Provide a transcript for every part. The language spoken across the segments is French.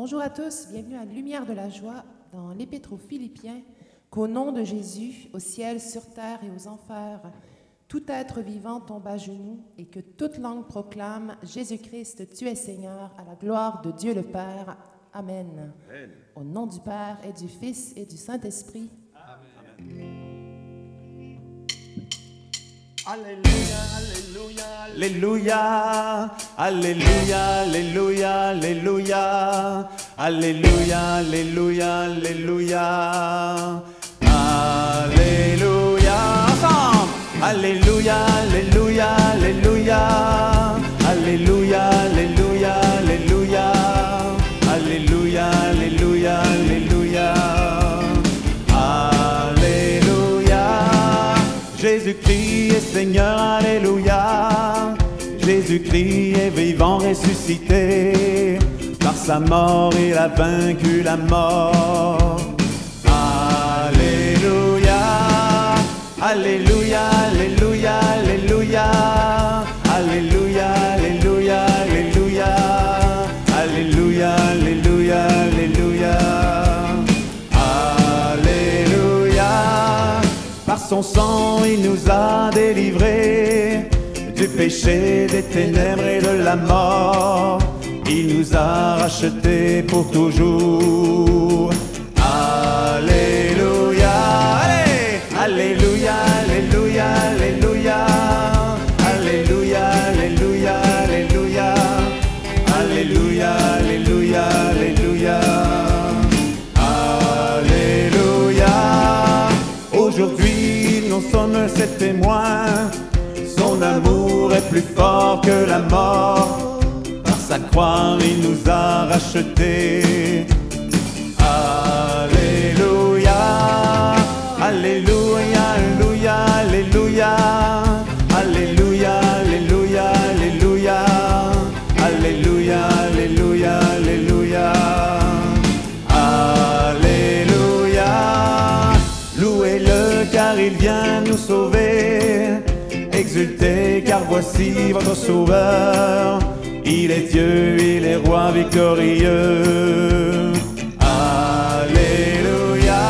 Bonjour à tous, bienvenue à Lumière de la joie dans l'Épître aux Philippiens, qu'au nom de Jésus, au ciel, sur terre et aux enfers, tout être vivant tombe à genoux et que toute langue proclame Jésus-Christ, tu es Seigneur, à la gloire de Dieu le Père. Amen. Amen. Au nom du Père et du Fils et du Saint-Esprit. Alléluia, Alléluia, Alléluia, Alléluia, Alléluia, Alléluia, Alléluia, Alléluia, Alléluia, Alléluia, Alléluia, Alléluia, Seigneur, Alléluia. Jésus-Christ est vivant, ressuscité. Par sa mort, il a vaincu la mort. Alléluia. Alléluia, son sang, il nous a délivrés du péché, des ténèbres et de la mort. Il nous a rachetés pour toujours. Plus fort que la mort. Par sa croix, il nous a rachetés. Voici votre sauveur. Il est Dieu, il est roi victorieux. Alléluia.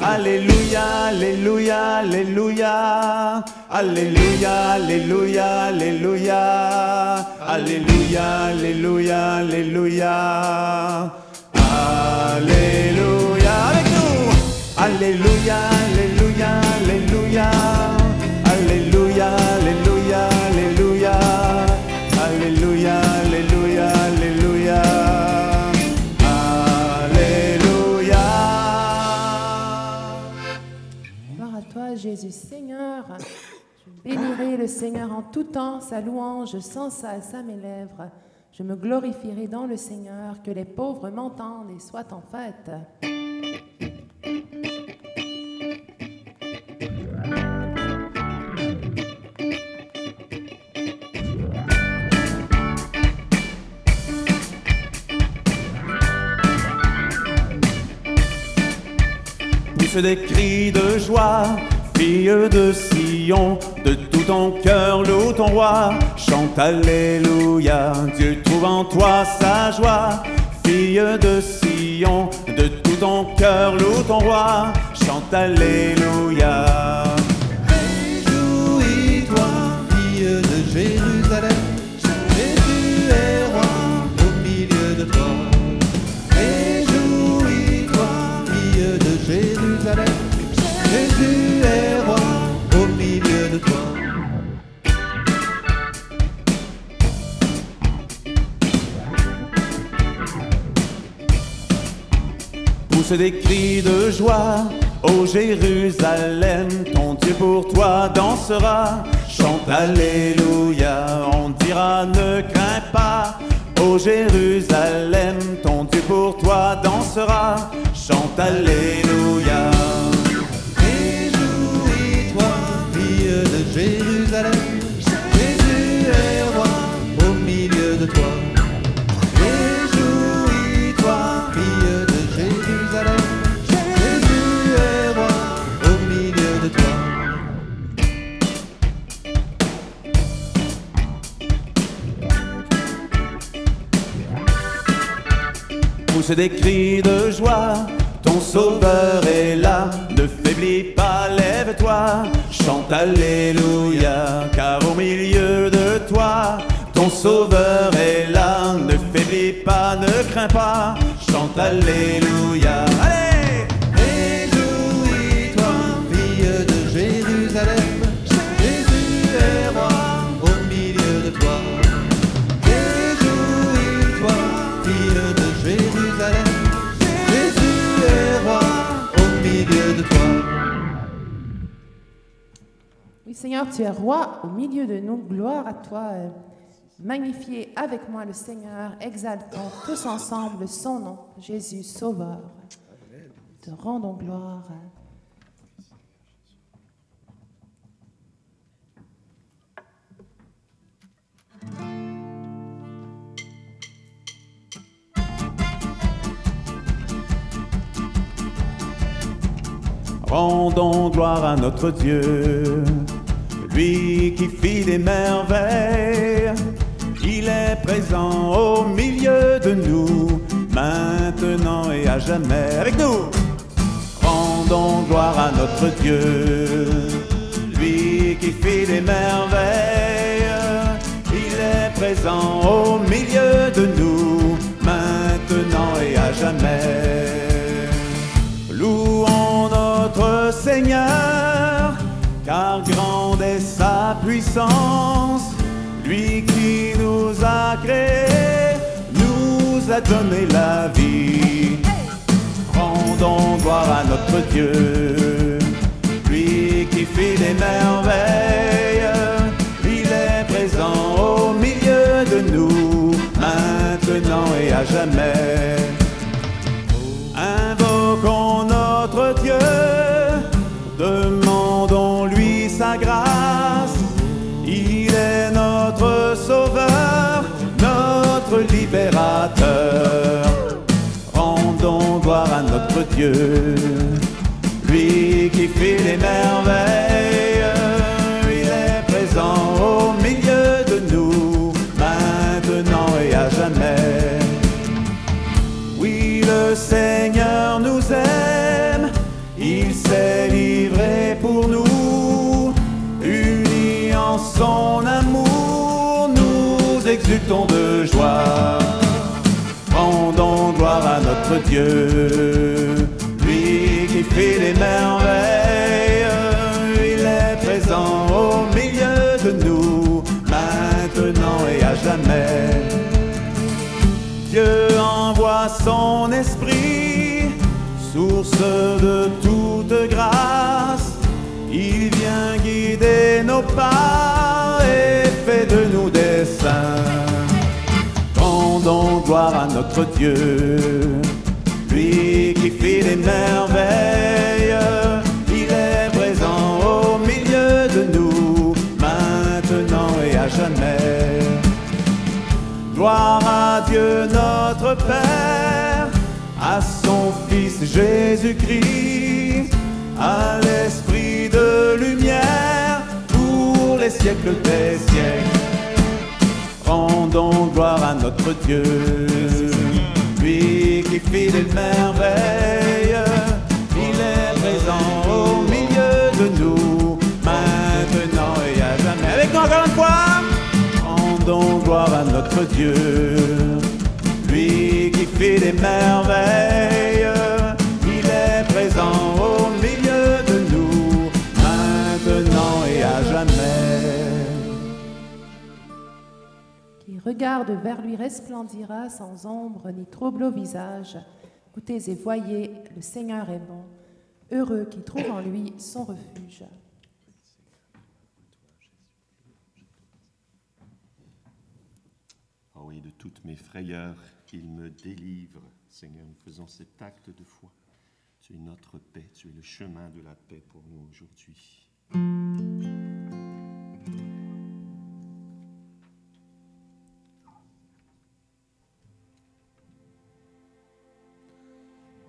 Alléluia, Alléluia, Alléluia. Alléluia, Alléluia, Alléluia. Alléluia, Alléluia, Alléluia. Alléluia. Avec nous. Alléluia, Alléluia, Jésus Seigneur. Je bénirai le Seigneur en tout temps, sa louange sans cesse à mes lèvres. Je me glorifierai dans le Seigneur, que les pauvres m'entendent et soient en fête. des cris de joie, fille de Sion, de tout ton cœur loue ton roi, chante Alléluia, Dieu trouve en toi sa joie, fille de Sion, de tout ton cœur loue ton roi, chante Alléluia. Des cris de joie. Ô Jérusalem, ton Dieu pour toi dansera. Chante Alléluia, on dira ne crains pas. Ô Jérusalem, ton Dieu pour toi dansera. Chante Alléluia. Réjouis-toi, fille de Jérusalem, pousse des cris de joie. Ton sauveur est là, ne faiblis pas, lève-toi, chante Alléluia, car au milieu de toi, ton sauveur est là, ne faiblis pas, ne crains pas, chante Alléluia. Seigneur, tu es roi au milieu de nous. Gloire à toi. Euh, Magnifiez avec moi le Seigneur. Exaltons tous ensemble son nom, Jésus Sauveur. Te rendons gloire. Rendons gloire à notre Dieu, lui qui fit des merveilles. Il est présent au milieu de nous, maintenant et à jamais. Avec nous, rendons gloire à notre Dieu, lui qui fit des merveilles. Il est présent au milieu de nous, maintenant et à jamais. Louons notre Seigneur, Lui qui nous a créés, nous a donné la vie. Rendons gloire à notre Dieu, lui qui fit des merveilles. Il est présent au milieu de nous, maintenant et à jamais. Rendons gloire à notre Dieu, lui qui fait les merveilles. Il est présent au milieu de nous, maintenant et à jamais. Oui, le Seigneur nous aime, il s'est livré pour nous, unis en notre Dieu, lui qui fait les merveilles, il est présent au milieu de nous, maintenant et à jamais. Dieu envoie son esprit, source de toute grâce. Il vient guider nos pas et fait de nous des saints. Gloire à notre Dieu, lui qui fait des merveilles. Il est présent au milieu de nous, maintenant et à jamais. Gloire à Dieu notre Père, à son Fils Jésus-Christ, à l'Esprit de lumière pour les siècles des siècles. Rendons gloire à notre Dieu, lui qui fit des merveilles. Il est présent au milieu de nous, maintenant et à jamais. Avec nous encore une fois. Rendons gloire à notre Dieu, lui qui fait des merveilles. Regarde vers lui resplendira sans ombre ni trouble au visage. Écoutez et voyez, le Seigneur est bon. Heureux qui trouve en lui son refuge. Oh oui, de toutes mes frayeurs, il me délivre. Seigneur, nous faisons cet acte de foi. Tu es notre paix, tu es le chemin de la paix pour nous aujourd'hui.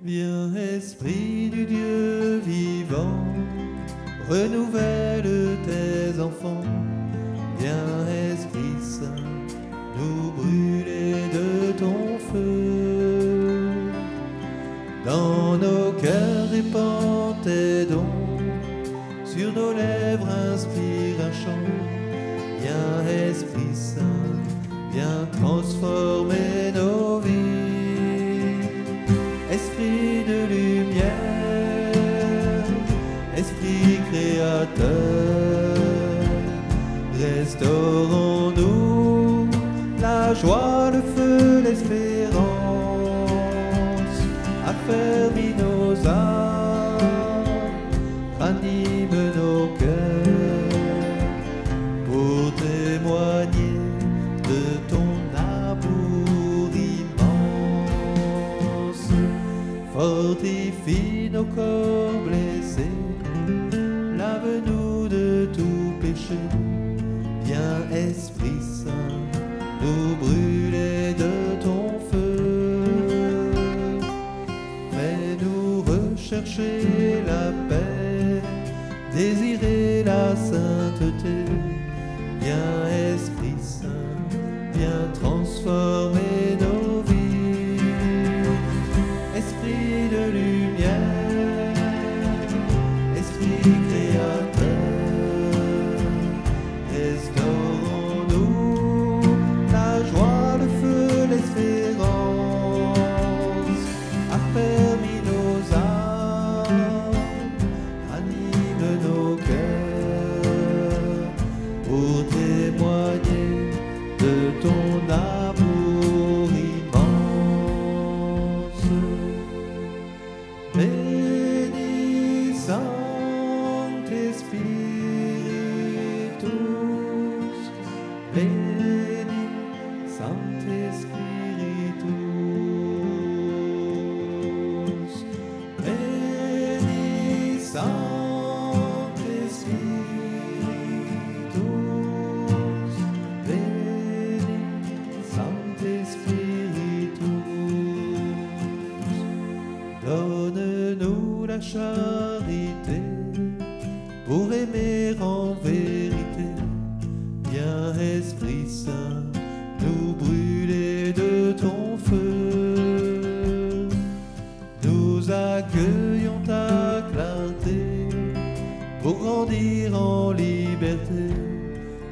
Viens, Esprit du Dieu vivant, renouvelle tes enfants. Viens, Esprit Saint, nous brûler de ton feu. Dans nos cœurs répand tes dons, sur nos lèvres inspire un chant. Viens, Esprit Saint, viens transformer. Affermis nos âmes, anime nos cœurs pour témoigner de ton amour immense. Fortifie nos corps rechercher la paix, désirer la sainteté. Viens Esprit Saint, viens transformer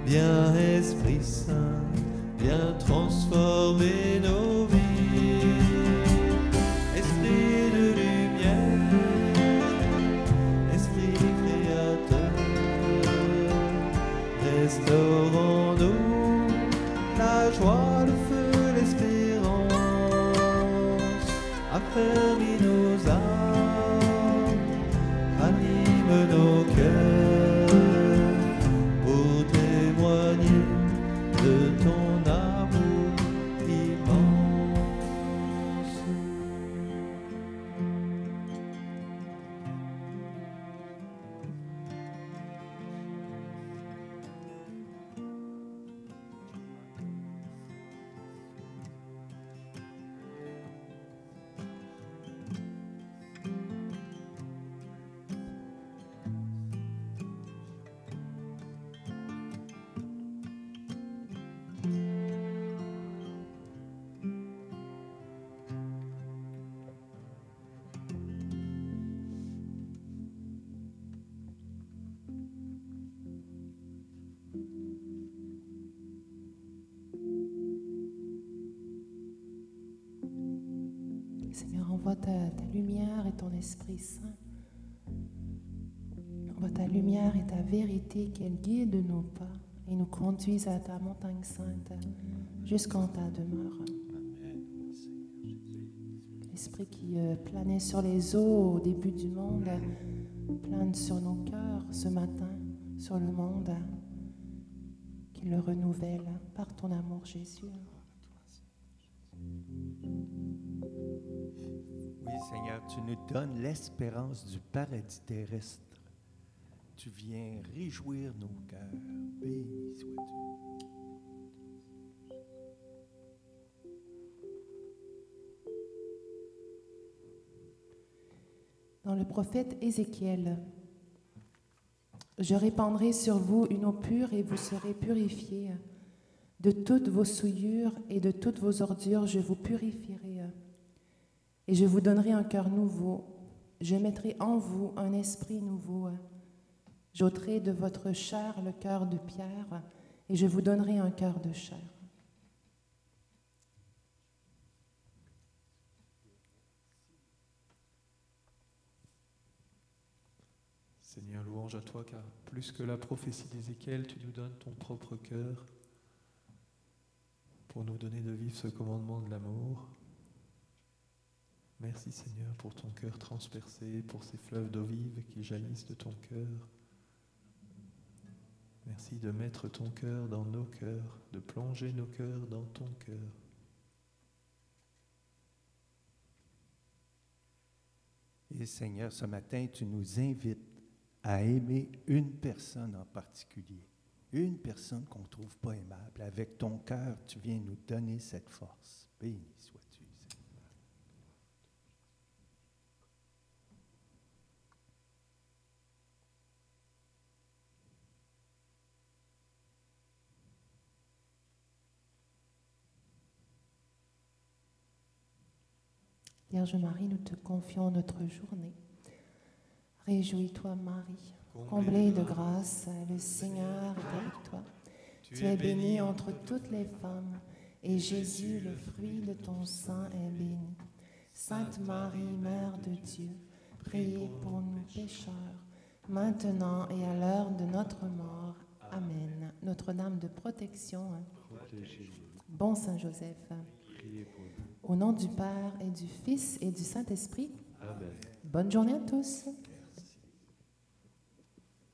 Viens Esprit Saint, viens transformer nos vies. Esprit de lumière, Esprit créateur, restaurons-nous la joie, le feu, l'espérance. Affermis Seigneur, envoie ta, lumière et ton Esprit Saint. Envoie ta lumière et ta vérité qu'elle guide nos pas et nous conduise à ta montagne sainte jusqu'en ta demeure. L'Esprit qui euh, planait sur les eaux au début du monde plane sur nos cœurs ce matin, sur le monde, qu'il le renouvelle par ton amour, Jésus. Seigneur, tu nous donnes l'espérance du paradis terrestre. Tu viens réjouir nos cœurs. Béni sois-tu. Dans le prophète Ézéchiel, je répandrai sur vous une eau pure et vous serez purifiés. De toutes vos souillures et de toutes vos ordures, je vous purifierai. Et je vous donnerai un cœur nouveau. Je mettrai en vous un esprit nouveau. J'ôterai de votre chair le cœur de pierre, et je vous donnerai un cœur de chair. Seigneur, louange à toi, car plus que la prophétie d'Ézéchiel, tu nous donnes ton propre cœur pour nous donner de vivre ce commandement de l'amour. Merci Seigneur pour ton cœur transpercé, pour ces fleuves d'eau vive qui jaillissent de ton cœur. Merci de mettre ton cœur dans nos cœurs, de plonger nos cœurs dans ton cœur. Et Seigneur, ce matin, tu nous invites à aimer une personne en particulier, une personne qu'on ne trouve pas aimable. Avec ton cœur, tu viens nous donner cette force. Béni sois-tu, Seigneur. Vierge Marie, nous te confions notre journée. Réjouis-toi, Marie, comblée de grâce, le Seigneur est avec toi. Tu es bénie entre toutes les femmes, et Jésus, le fruit de ton sein, est béni. Sainte Marie, Mère de Dieu, priez pour nous pécheurs, maintenant et à l'heure de notre mort. Amen. Notre-Dame de protection, bon Saint Joseph, au nom du Père et du Fils et du Saint-Esprit, bonne journée à tous.